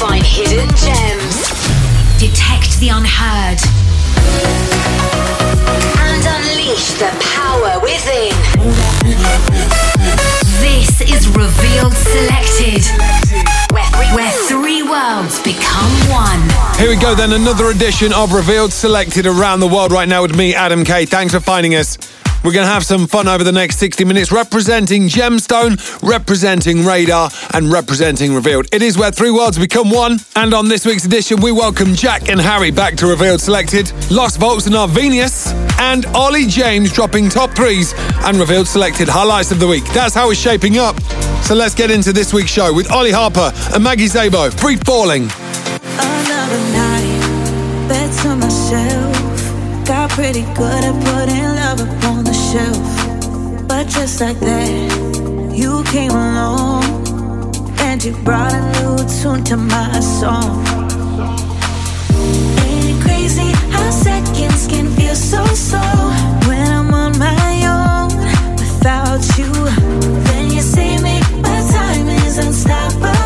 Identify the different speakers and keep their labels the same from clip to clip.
Speaker 1: find hidden gems, detect the unheard, and unleash the power within. This is Revealed Selected, where, where three worlds become one.
Speaker 2: Here we go then, another edition of Revealed Selected around the world right now with me, Adam K. Thanks for finding us. We're going to have some fun over the next 60 minutes representing Gemstone, representing Radar, and representing Revealed. It is where three worlds become one. And on this week's edition, we welcome Jack and Harry back to Revealed Selected, Lost Volts and Arvenius, and Ollie James dropping top threes and Revealed Selected highlights of the week. That's how it's shaping up. So let's get into this week's show with Ollie Harper and Maggie Zabo, Free Falling.
Speaker 3: Another night, myself. Pretty good at putting love up on the shelf. But just like that, you came along and you brought a new tune to my song. Ain't it crazy how seconds can feel so slow when I'm on my own without you? Then you see me, but time is unstoppable.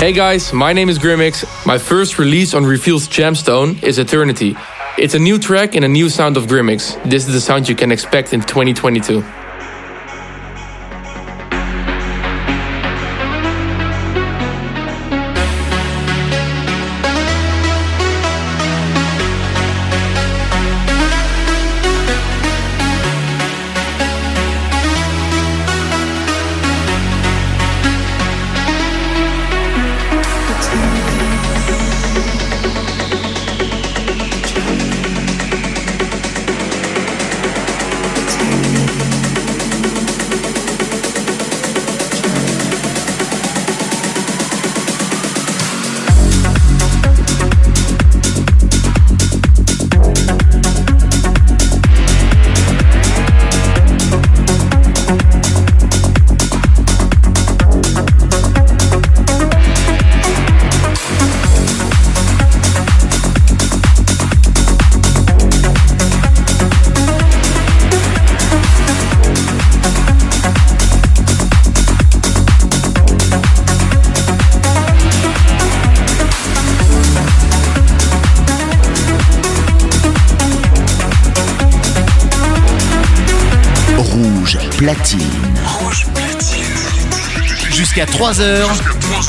Speaker 4: Hey guys, my name is Grimix. My first release on Reveal's Gemstone is Eternity. It's a new track and a new sound of Grimix. This is the sound you can expect in 2022.
Speaker 5: Jusqu'à 3h. Hardwell Mix.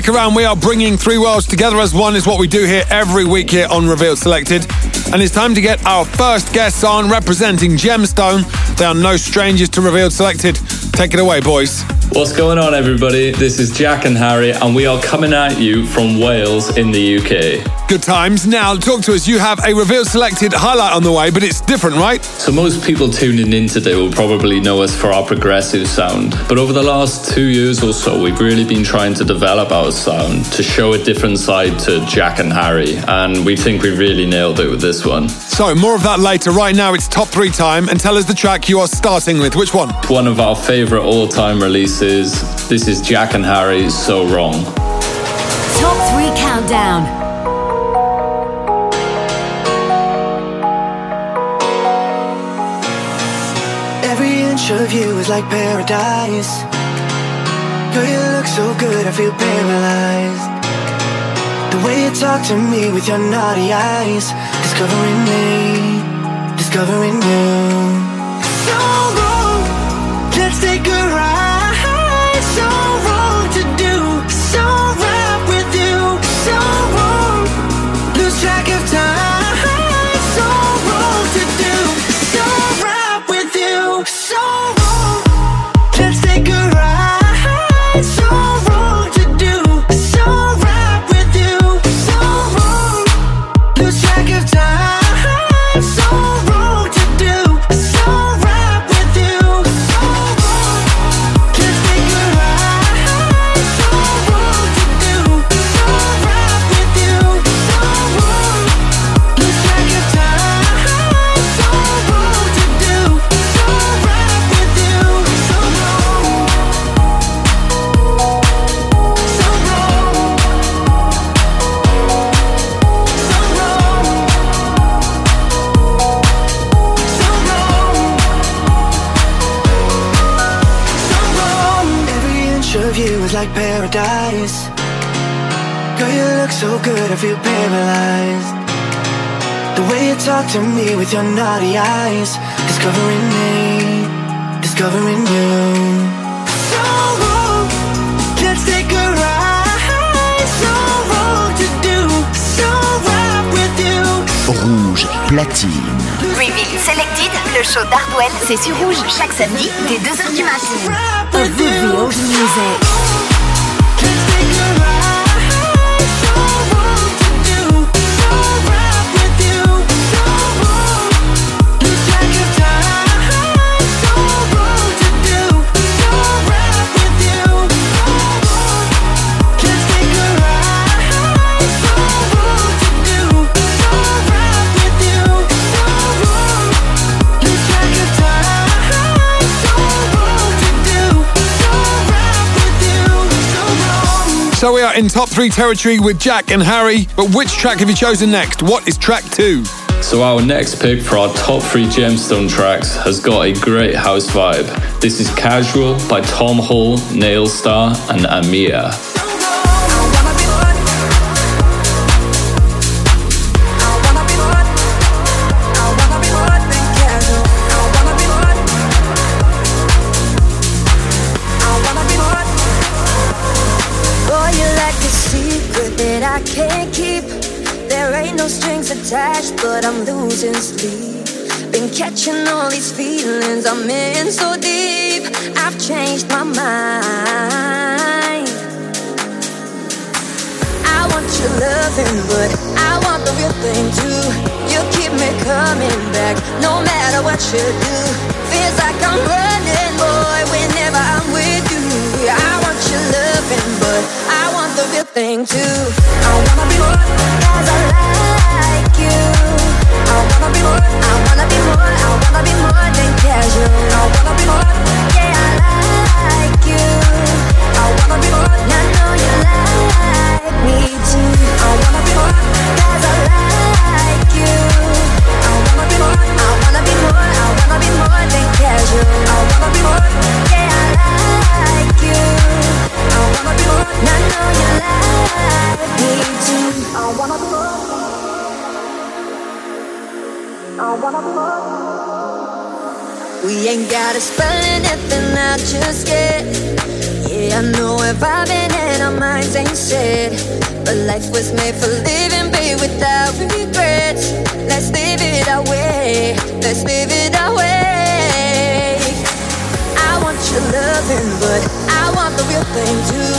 Speaker 2: Stick around, we are bringing three worlds together as one, is what we do here every week here on Revealed Selected. And it's time to get our first guests on representing Gemstone. They are no strangers to Revealed Selected. Take it away, boys.
Speaker 6: What's going on, everybody? This is Jack and Harry, and we are coming at you from Wales in the UK.
Speaker 2: Good times. Now, talk to us. You have a Revealed Selected highlight on the way, but it's different, right?
Speaker 6: So, most people tuning in today will probably know us for our progressive sound. But over the last two years or so, we've really been trying to develop our sound to show a different side to Jack and Harry, and we think we really nailed it with this one.
Speaker 2: So, more of that later. Right now, it's top three time, and tell us the track you are starting with. Which one?
Speaker 6: One of our favorite all time releases. This is Jack and Harry's So Wrong.
Speaker 7: Top 3 Countdown.
Speaker 1: Of you is like paradise. Girl, you look so good, I feel paralyzed. The way you talk to me with your naughty eyes, discovering me, discovering you. Of you is like paradise. Girl, you look so good, I feel paralyzed. The way you talk to me with your naughty eyes, discovering me, discovering you.
Speaker 5: Platine.
Speaker 8: Reveal Selected, le show d'Hardwell, c'est sur Rouge chaque samedi dès 2h du matin.
Speaker 7: Revealed Music?
Speaker 2: In top three territory with Jack and Harry. But which track have you chosen next? What is track two?
Speaker 6: So, our next pick for our top three gemstone tracks has got a great house vibe. This is Casual by Tom Hall, Nailstar, and Amia.
Speaker 9: Attached, but I'm losing sleep. Been catching all these feelings, I'm in so deep. I've changed my mind. I want your loving, but I want the real thing too. You keep me coming back, no matter what you do. Feels like I'm running, boy, whenever I'm with you. I want your loving, but I want the real thing too. I wanna be more, cause I like you. I wanna be more, I wanna be more, I wanna be more than casual. I wanna be more, yeah, I like you. I wanna be more, I know you like me too. I wanna be more, cause I like you. I wanna be more, I wanna be more, I wanna be more than casual. I wanna be more, We ain't gotta spell anything out just yet. Yeah, I know we're vibing and our minds ain't set. But life was made for living, babe, without regrets. Let's live it our way. Let's live it our way. I want your loving, but want the real thing too.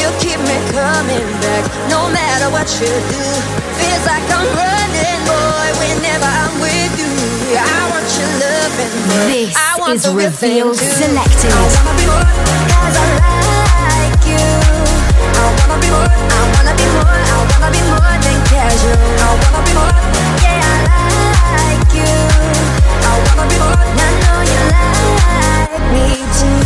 Speaker 9: You keep me coming back, no matter what you do. Feels like I'm running, boy, whenever I'm with you. I want your loving, but
Speaker 1: This
Speaker 9: I want
Speaker 1: is
Speaker 9: the real thing too.
Speaker 1: Selected.
Speaker 9: I wanna be more, cause I like you. I wanna be more, I wanna be more, I wanna be more than casual. I wanna be more, yeah, I like you. I wanna be more, I know you like me too.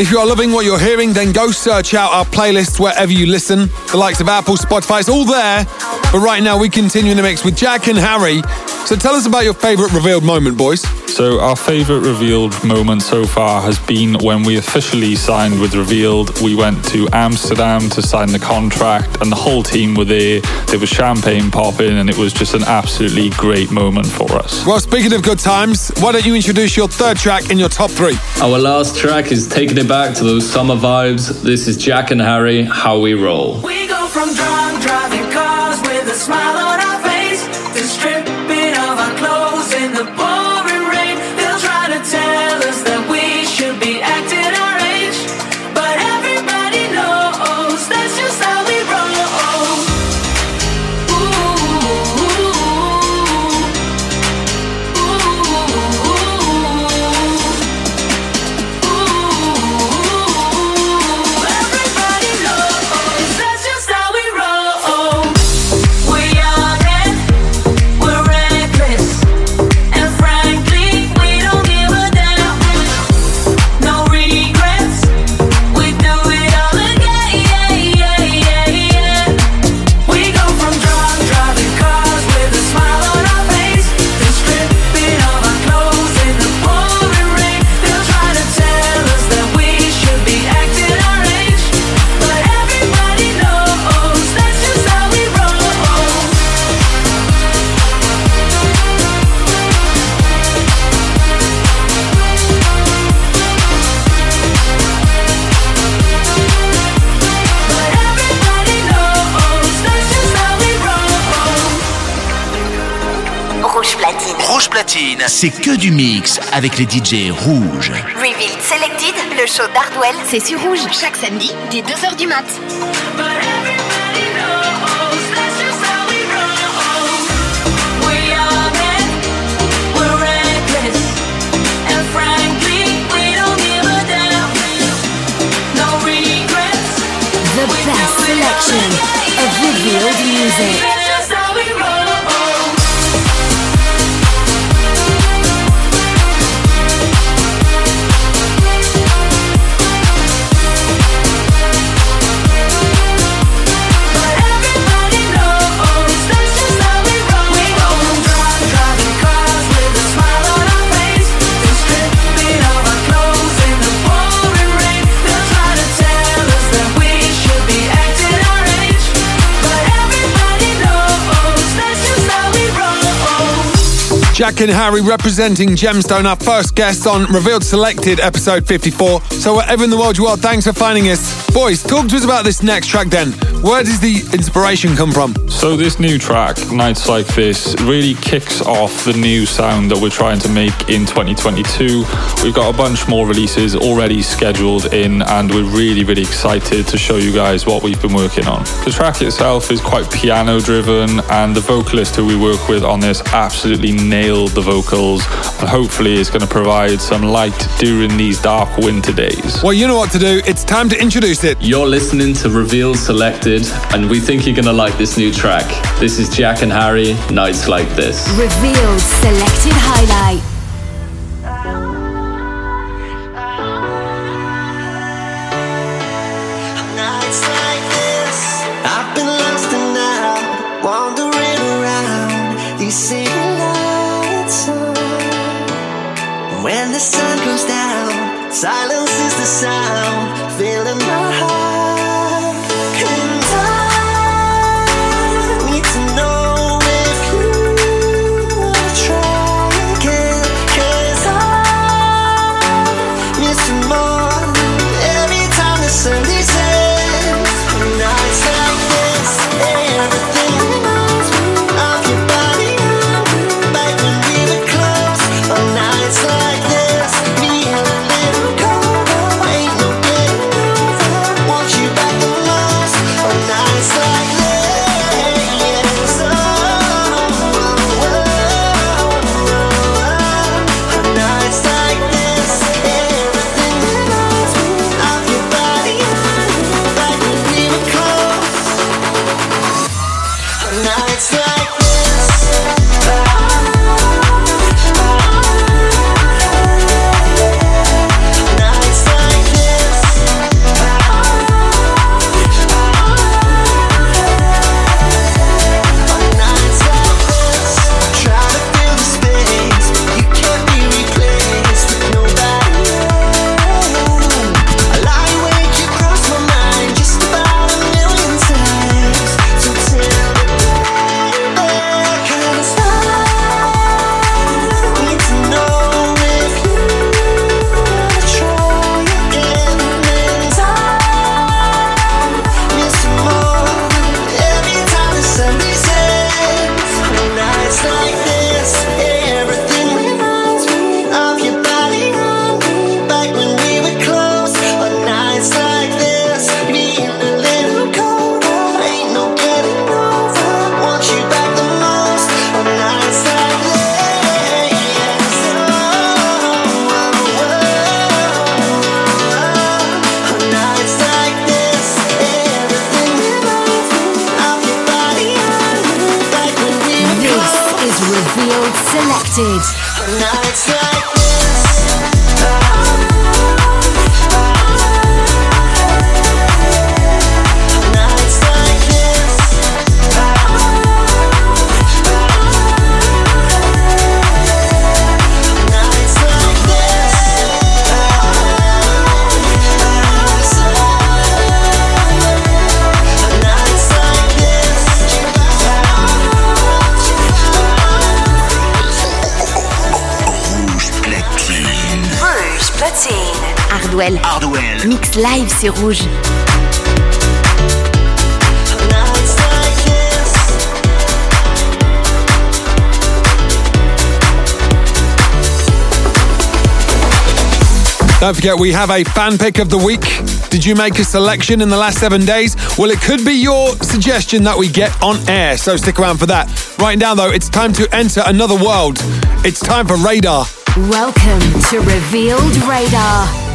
Speaker 2: If you are loving what you're hearing, then go search out our playlists wherever you listen. The likes of Apple, Spotify, it's all there. But right now, we continue in the mix with Jack and Harry. So tell us about your favourite revealed moment, boys.
Speaker 10: So, our favourite revealed moment so far has been when we officially signed with Revealed. We went to Amsterdam to sign the contract, and the whole team were there. There was champagne popping, and it was just an absolutely great moment for us.
Speaker 2: Well, speaking of good times, why don't you introduce your third track in your top three?
Speaker 6: Our last track is taking it back to those summer vibes. This is Jack and Harry, How We Roll.
Speaker 3: We go from drunk driving cars with a smile on our
Speaker 11: c'est que du mix avec les DJ rouges.
Speaker 8: Revealed Selected, le show d'Hardwell, c'est sur Rouge, chaque samedi, dès 2h du mat.
Speaker 3: But everybody knows that's just how we roll. We're young and we're reckless, and frankly, we don't give a damn. No regrets.
Speaker 1: The best selection of revealed music.
Speaker 2: Jack and Harry representing Gemstone, our first guest on Revealed Selected, episode 54. So, wherever in the world you are, thanks for finding us. Boys, talk to us about this next track then. Where does the inspiration come from?
Speaker 10: So this new track, Nights Like This, really kicks off the new sound that we're trying to make in 2022. We've got a bunch more releases already scheduled in and we're really, really excited to show you guys what we've been working on. The track itself is quite piano driven and the vocalist who we work with on this absolutely nailed the vocals and hopefully is going to provide some light during these dark winter days.
Speaker 2: Well, you know what to do. It's time to introduce it.
Speaker 6: You're listening to Revealed Selected, and we think you're gonna like this new track. This is Jack and Harry, Nights Like This.
Speaker 1: Revealed selected highlight. Live sur Rouge.
Speaker 12: Nights like this.
Speaker 2: Don't forget, we have a fan pick of the week. Did you make a selection in the last seven days? Well, it could be your suggestion that we get on air, so stick around for that. Right now, though, it's time to enter another world. It's time for Radar.
Speaker 1: Welcome to Revealed Radar.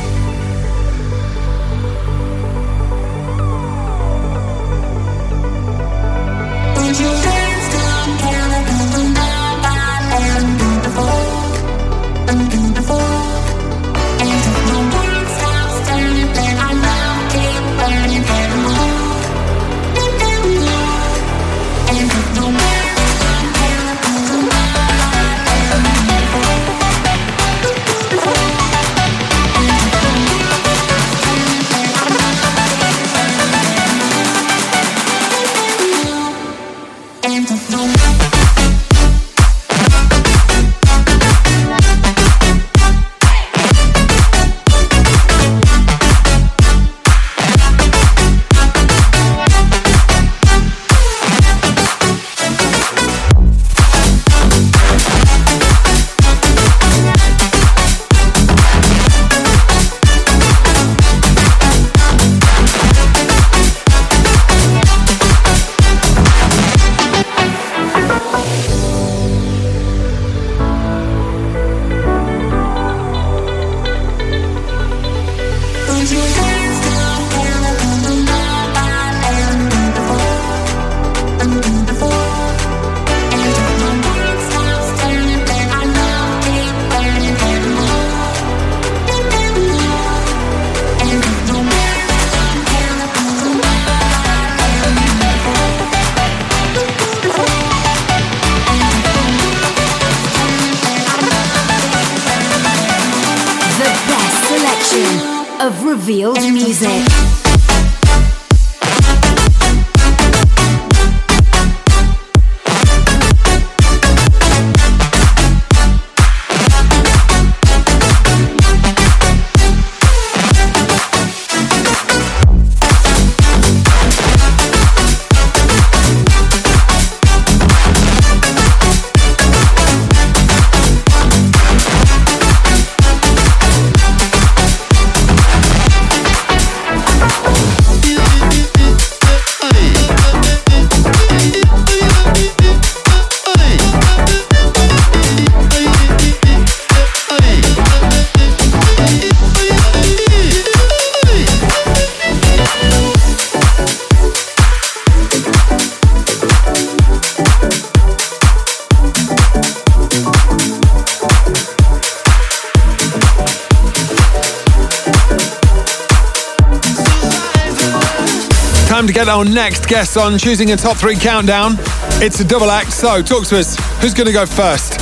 Speaker 2: Get our next guest on, choosing a top three countdown. It's a double act, so talk to us. Who's going to go first?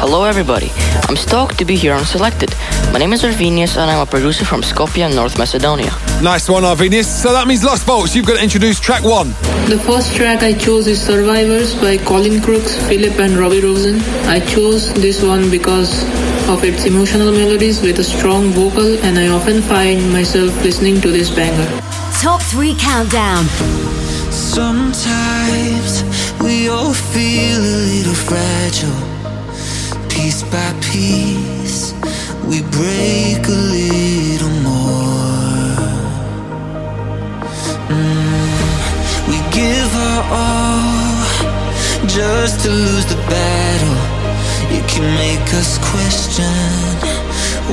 Speaker 13: Hello, everybody. I'm stoked to be here on Selected. My name is Arvinius, and I'm a producer from Skopje, North Macedonia.
Speaker 2: Nice one, Arvinius. So that means Lost Volts, you've got to introduce track one.
Speaker 14: The first track I chose is Survivors by Colin Crooks, Philip, and Robbie Rosen. I chose this one because of its emotional melodies with a strong vocal, and I often find myself listening to this banger.
Speaker 7: Top three countdown.
Speaker 15: Sometimes we all feel a little fragile. Piece by piece, we break a little more. Mm, we give our all just to lose the battle. It can make us question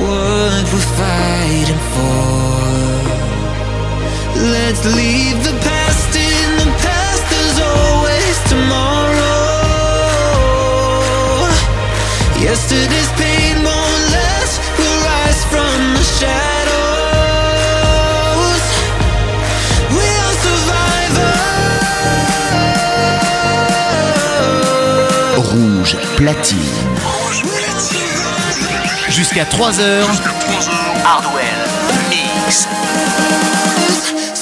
Speaker 15: what we're fighting for. Let's leave the past in the past. There's always tomorrow. Yesterday's pain won't last. We'll rise from the shadows. We are survivors.
Speaker 11: Rouge platine. Jusqu'à 3h. Hardwell Mix.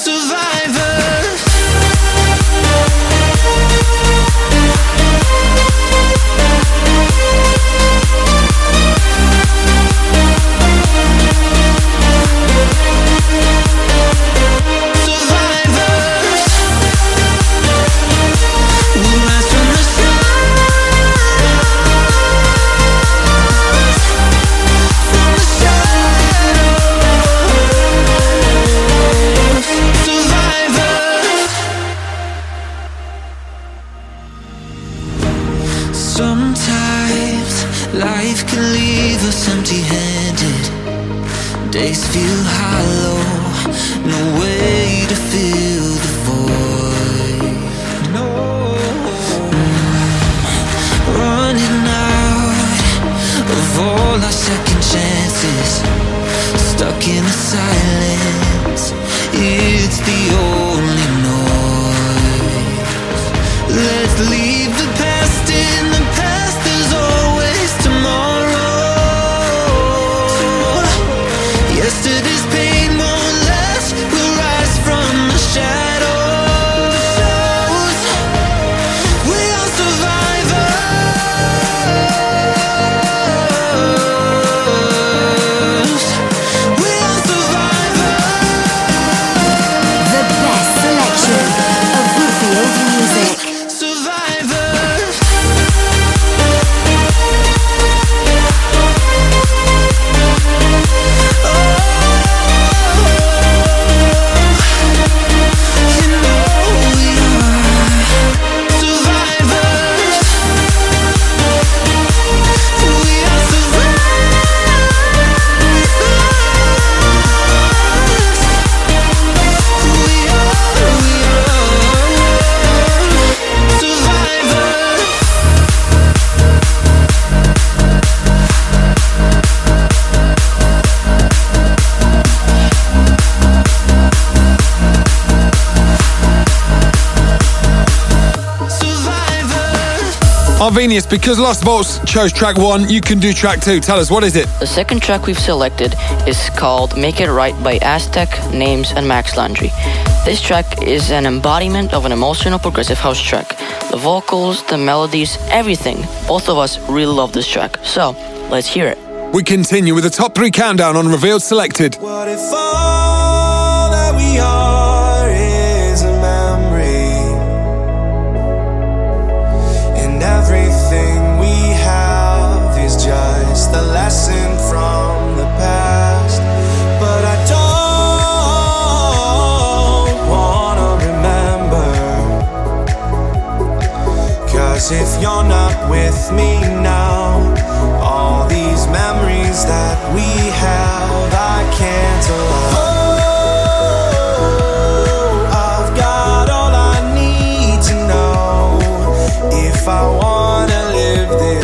Speaker 2: Arvenius, because Lost Vaults chose track one, you can do track two. Tell us, what is it?
Speaker 13: The second track we've selected is called Make It Right by Aztec, Names, and Max Landry. This track is an embodiment of an emotional progressive house track. The vocals, the melodies, everything. Both of us really love this track. So, let's hear it.
Speaker 2: We continue with the top three countdown on Revealed Selected.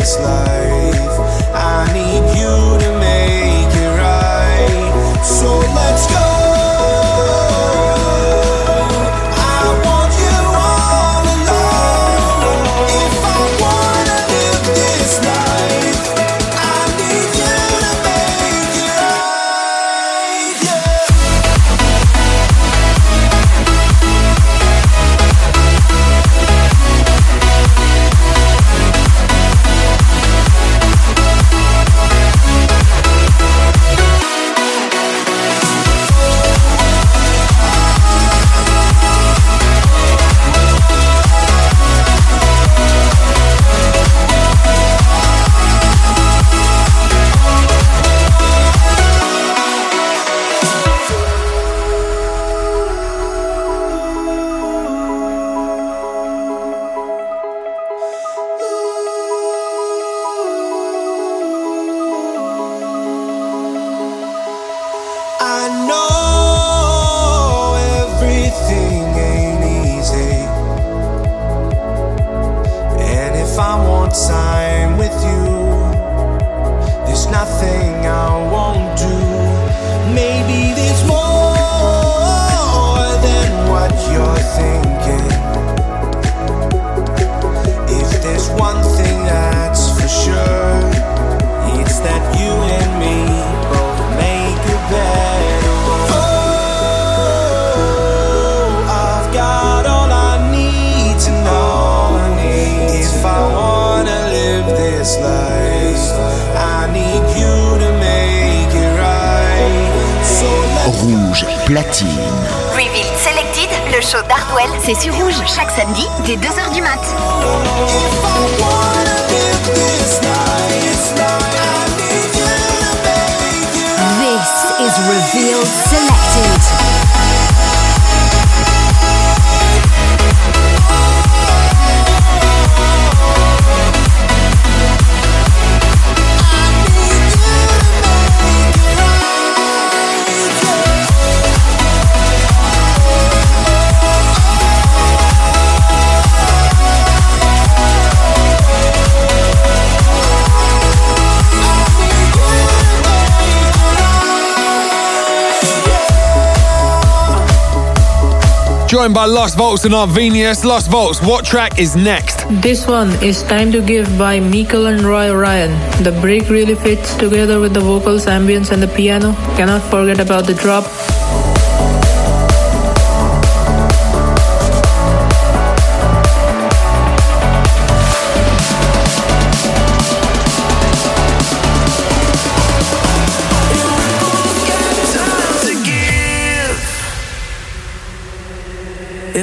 Speaker 12: Live this
Speaker 2: Joined by Lost Vaults and Arvenius. Lost Vaults, what track is next?
Speaker 14: This one is Time to Give by Mikkel and Roy Ryan. The break really fits together with the vocals, ambience, and the piano. Cannot forget about the drop.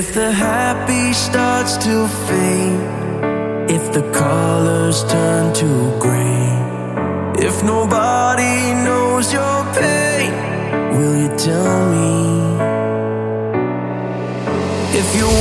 Speaker 12: If the happy starts to fade, if the colors turn to gray, if nobody knows your pain, will you tell me? If your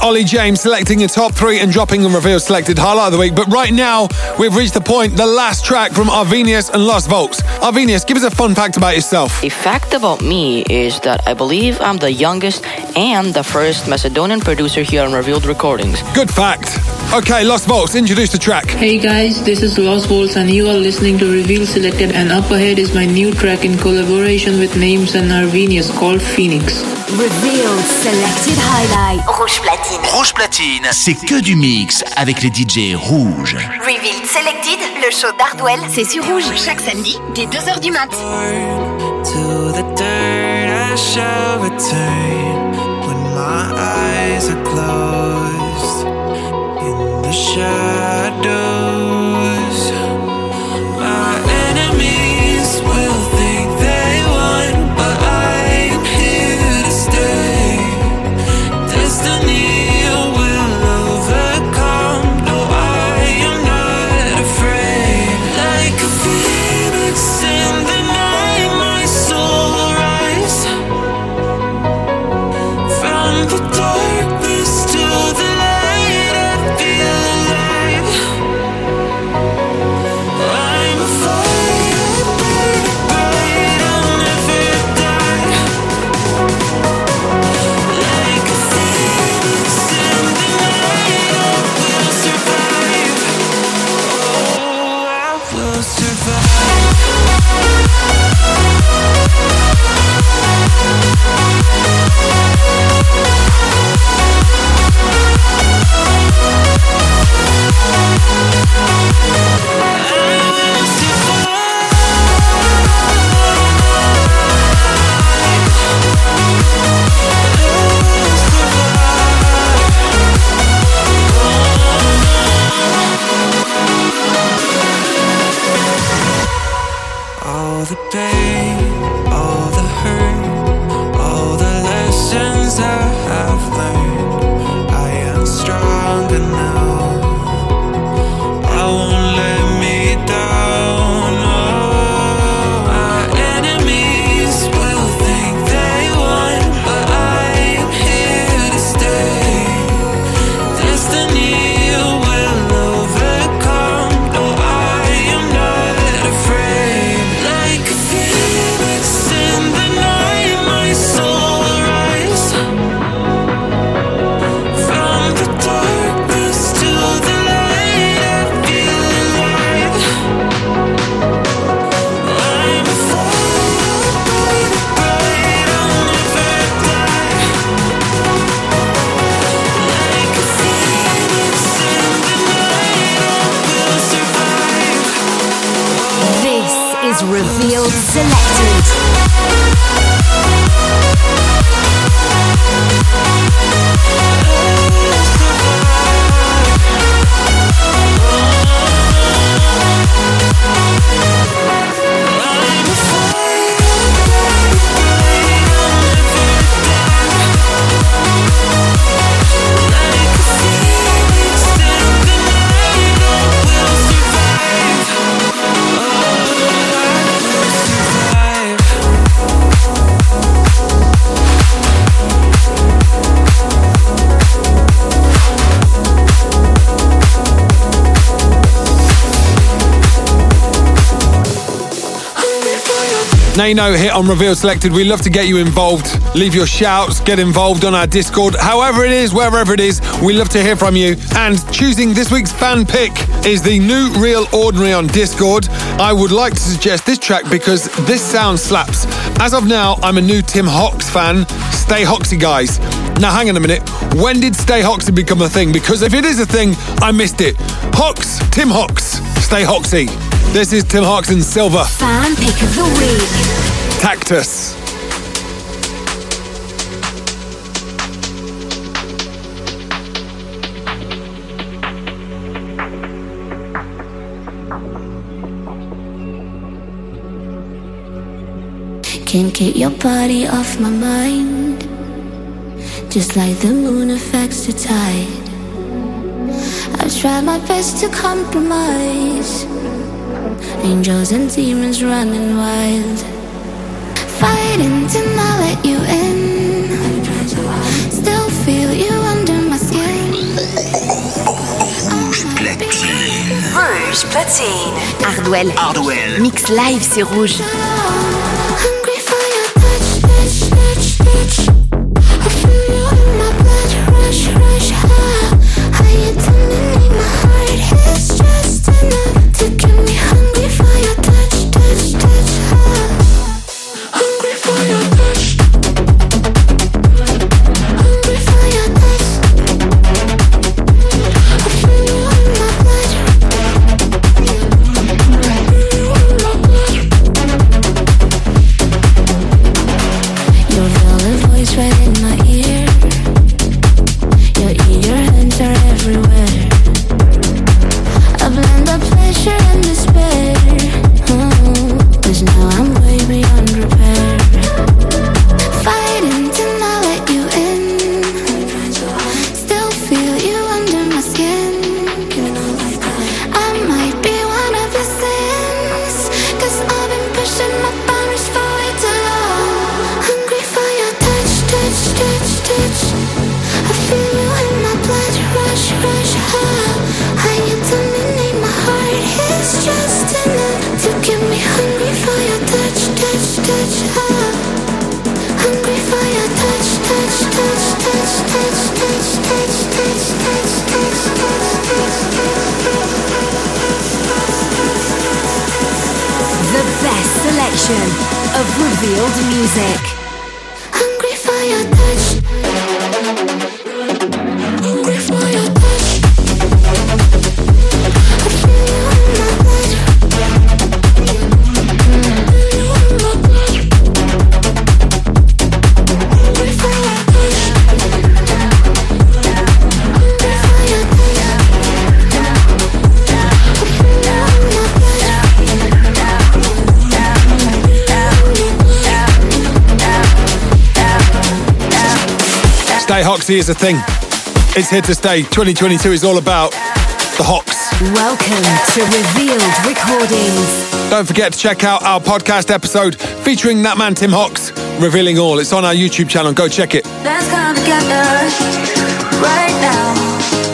Speaker 2: Ollie James selecting a top three and dropping a revealed selected highlight of the week. But right now, we've reached the point, the last track from Arvinius and Lost Volks. Arvinius, give us a fun fact about yourself.
Speaker 13: A fact about me is that I believe I'm the youngest and the first Macedonian producer here on Revealed Recordings.
Speaker 2: Good fact. Okay, Lost Volks, introduce the track.
Speaker 14: Hey guys, this is Lost Volts and you are listening to Revealed Selected and up ahead is my new track in collaboration with Names and Arvinius called Phoenix.
Speaker 7: Revealed selected highlight.
Speaker 8: Rouge platine.
Speaker 5: Rouge platine, c'est que du mix avec les DJ rouges.
Speaker 8: Revealed Selected, le show d'Hardwell, c'est sur Rouge. Chaque samedi, dès 2h du mat.
Speaker 11: To the dirt I shall return when my eyes are closed in
Speaker 2: Know, hit on Reveal Selected, we love to get you involved. Leave your shouts, get involved on our Discord. However it is, wherever it is, we love to hear from you. And choosing this week's fan pick is the new Real Ordinary on Discord. I would like to suggest this track because this sound slaps. As of now, I'm a new Tim Hox fan. Stay Hoxy, guys. Now, hang on a minute. When did Stay Hoxy become a thing? Because if it is a thing, I missed it. Hox, Tim Hox, Stay Hoxy. This is Tim Hox and Silver.
Speaker 7: Fan pick of the week.
Speaker 2: Cactus.
Speaker 3: Can't get your body off my mind. Just like the moon affects the tide. I've tried my best to compromise. Angels and demons running wild.
Speaker 16: Rouge platine.
Speaker 8: Hardwell.
Speaker 5: Hardwell.
Speaker 8: Mix live, c'est rouge.
Speaker 3: just. Of
Speaker 7: revealed music.
Speaker 2: Is a thing. It's here to stay. 2022 is all about the Hox.
Speaker 7: Welcome to Revealed Recordings.
Speaker 2: Don't forget to check out our podcast episode featuring that man Tim Hox, revealing all. It's on our YouTube channel. Go check it.
Speaker 17: Let's come together right now.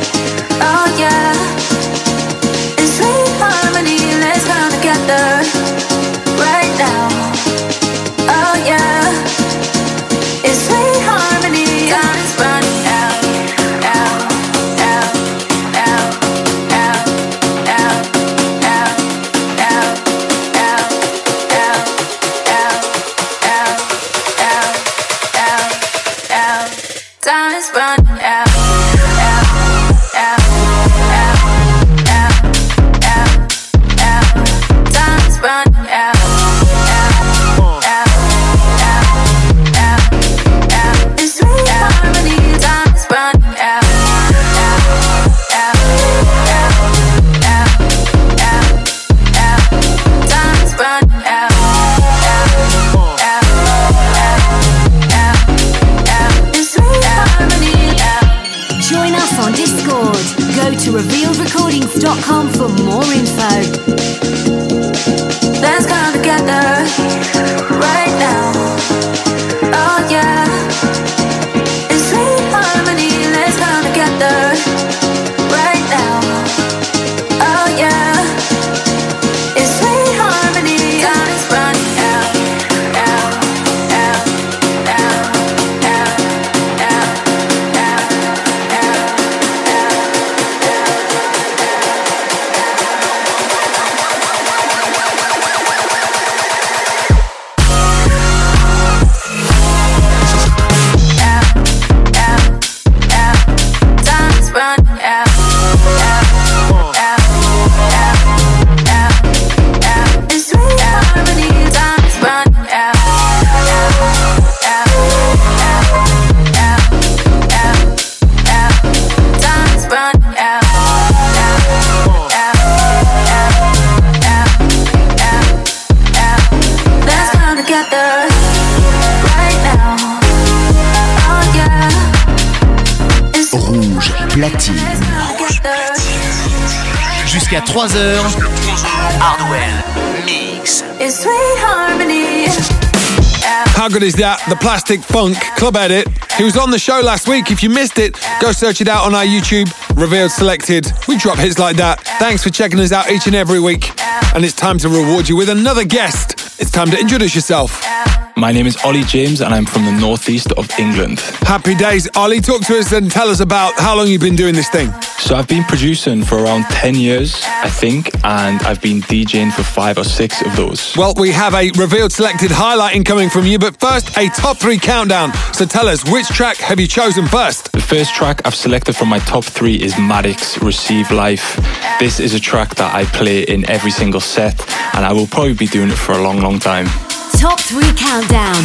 Speaker 17: Revealedrecordings.com for more info.
Speaker 5: 3h. Hardwell Mix.
Speaker 18: In sweet harmony.
Speaker 2: How good is that? The Plastic Funk Club Edit. He was on the show last week. If you missed it, go search it out on our YouTube. Revealed Selected. We drop hits like that. Thanks for checking us out each and every week. And it's time to reward you with another guest. It's time to introduce yourself.
Speaker 19: My name is Ollie James and I'm from the northeast of England.
Speaker 2: Happy days. Ollie, talk to us and tell us about how long you've been doing this thing.
Speaker 19: So I've been producing for around 10 years, I think, and I've been DJing for five or six of those.
Speaker 2: Well, we have a revealed selected highlighting coming from you, but first, a top three countdown. So tell us, which track have you chosen first?
Speaker 19: The first track I've selected from my top three is Maddix Receive Life. This is a track that I play in every single set, and I will probably be doing it for a long, long time.
Speaker 17: Top 3 Countdown.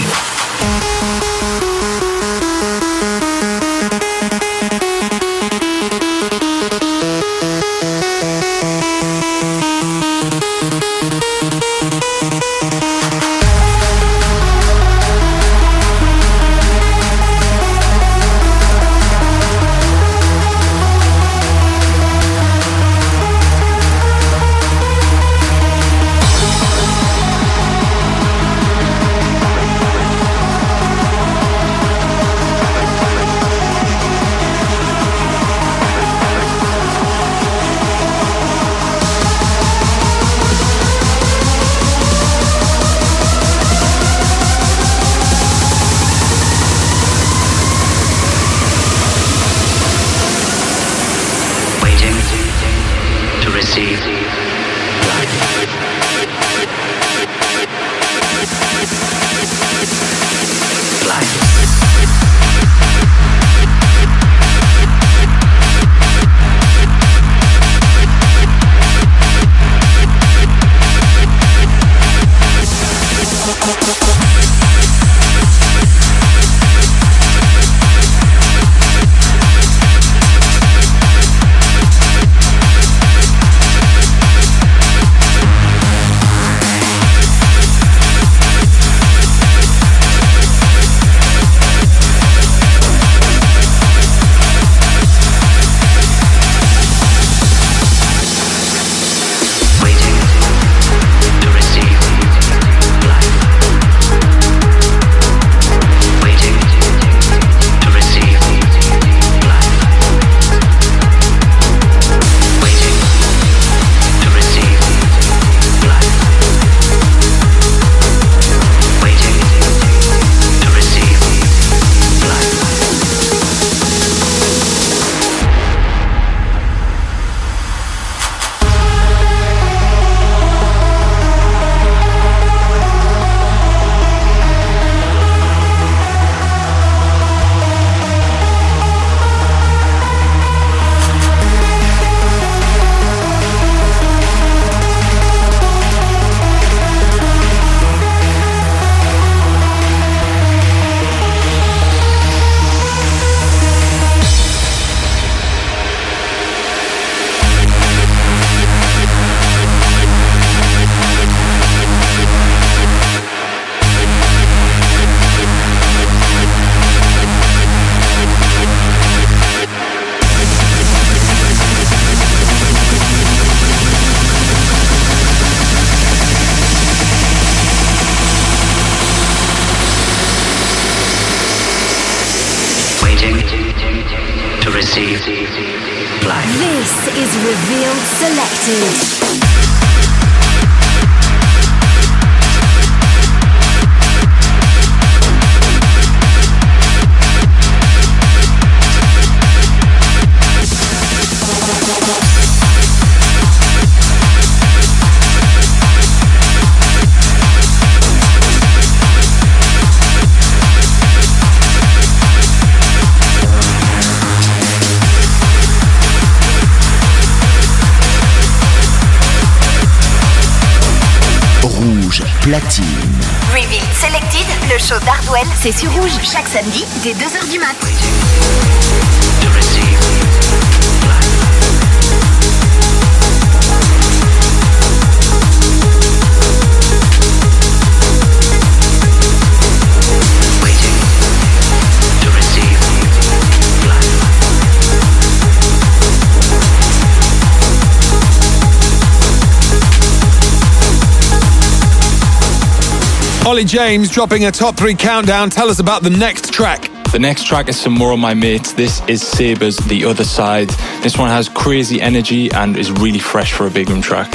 Speaker 11: Platine.
Speaker 8: Revealed Selected, le show d'Hardwell, c'est sur Rouge chaque samedi dès 2h du mat.
Speaker 2: Ollie James dropping a top three countdown. Tell us about the next track.
Speaker 19: The next track is some more of my mates. This is Sabers, The Other Side. This one has crazy energy and is really fresh for a big room track.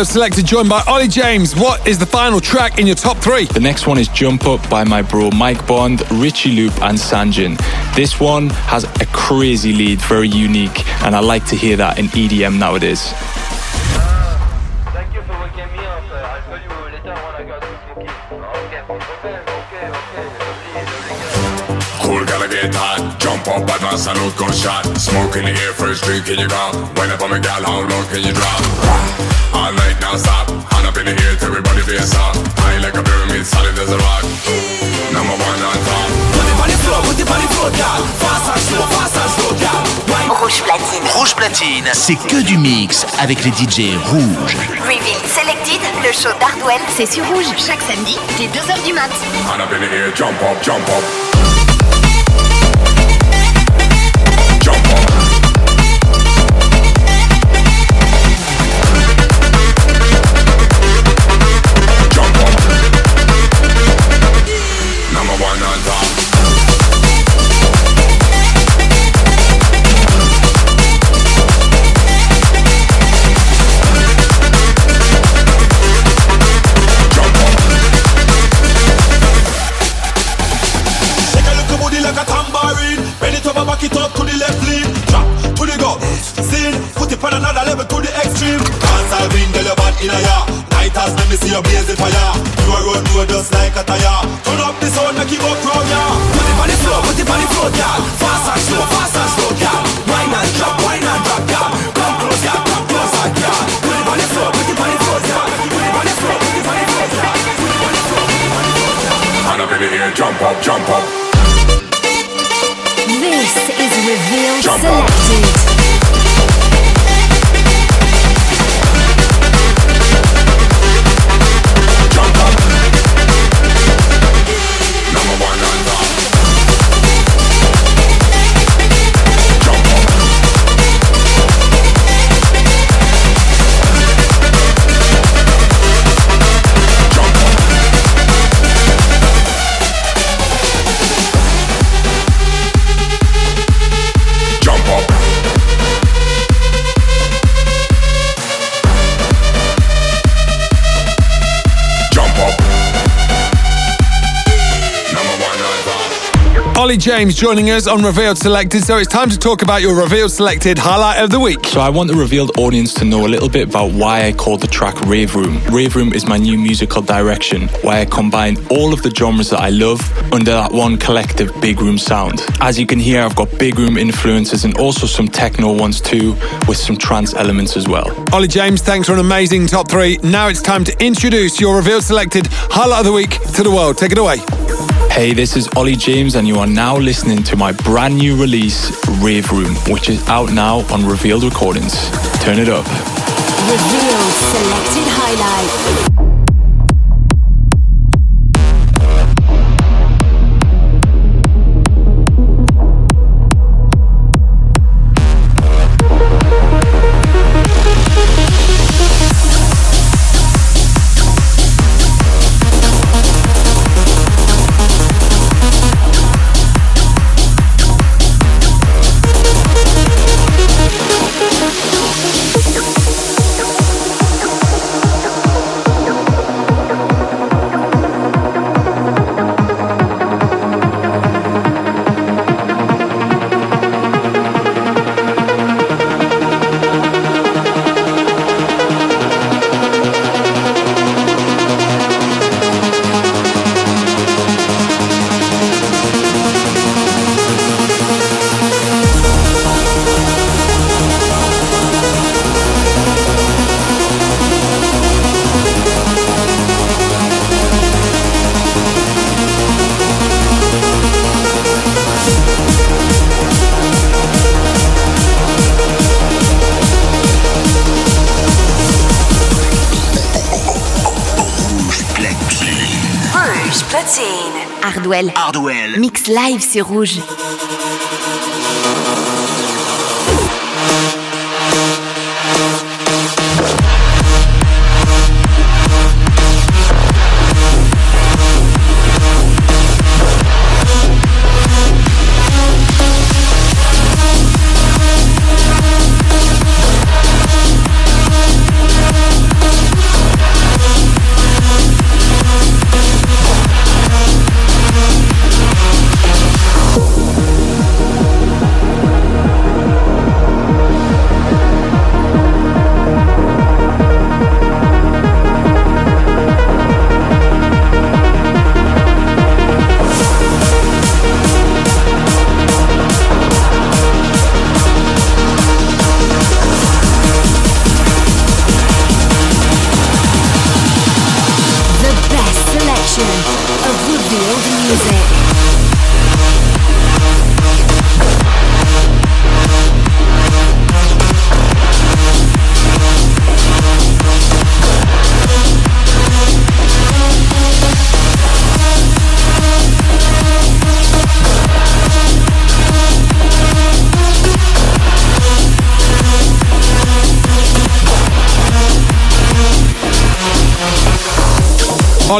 Speaker 19: Revealed
Speaker 2: selected, joined by Ollie James. What is the final track in your top three?
Speaker 19: The next one is Jump Up by my bro Mike Bond, Richie Loop, and Sanjin. This one has a crazy lead, very unique, and I like to hear that in EDM nowadays.
Speaker 20: Thank you for waking me up. I told you later when I got to smoking. Cool gotta get hot, jump up, bad man salute, gunshot Smoke in the air, first drink in your car When up on me gal, how low can you drop? All night non-stop, hand up in the air, everybody face up High like a pyramid, solid as a rock. Number one on top. Put it on the floor, put it on the floor, gal Fast and slow, fast and slow, gal
Speaker 11: Rouge platine. Rouge platine, c'est que du mix avec les DJ rouges.
Speaker 8: Reveal Selected, le show d'Hardwell, c'est sur Rouge chaque samedi dès 2h du mat.
Speaker 20: Hand up in the air, jump up, jump up
Speaker 21: just like a tire. Turn up the sound, make it go crown ya. Put it on the floor, put it on the floor, girl. Fast and slow, fast and slow, girl. Wine and drop, wine and drop, girl. Come close, girl, come closer, girl. Put it on the floor, put it on the floor, girl. Put it on the floor, put it on the floor, girl. Put it on the floor, put it on the floor, girl.
Speaker 20: Hand up in the air, jump up, jump up
Speaker 1: This is Revealed
Speaker 20: Jump up.
Speaker 1: Selected.
Speaker 2: Ollie James joining us on Revealed Selected. So it's time to talk about your Revealed Selected highlight of the week.
Speaker 19: So I want the revealed audience to know a little bit about why I called the track Rave Room. Rave Room is my new musical direction, why I combine all of the genres that I love under that one collective big room sound. As you can hear, I've got big room influences and also some techno ones too, with some trance elements as well.
Speaker 2: Ollie James, thanks for an amazing top three. Now it's time to introduce your Revealed Selected highlight of the week to the world. Take it away.
Speaker 19: Hey, this is Ollie James, and you are now listening to my brand new release, Rave Room, which is out now on Revealed Recordings. Turn it up.
Speaker 1: Revealed Selected Highlight.
Speaker 8: Mix live sur Rouge.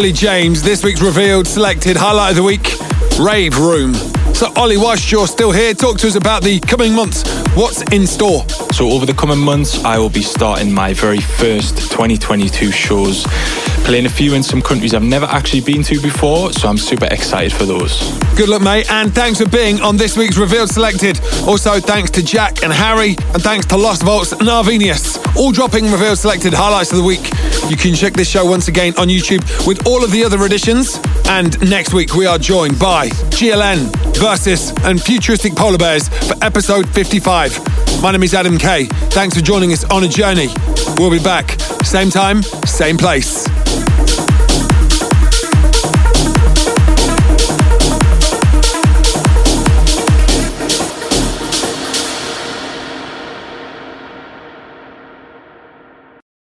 Speaker 2: Ollie James, this week's revealed selected highlight of the week, Rave Room. So, Ollie, whilst you're still here, talk to us about the coming months. What's in store?
Speaker 19: So over the coming months, I will be starting my very first 2022 shows, playing a few in some countries I've never actually been to before, so I'm super excited for those.
Speaker 2: Good luck, mate, and thanks for being on this week's Revealed Selected. Also, thanks to Jack and Harry, and thanks to Lost Vaults and Arvenius, all dropping Revealed Selected highlights of the week. You can check this show once again on YouTube with all of the other editions. And next week, we are joined by GLN, Versus, and Futuristic Polar Bears for episode 55. My name is Adam Kay. Thanks for joining us on a journey. We'll be back, same time, same place.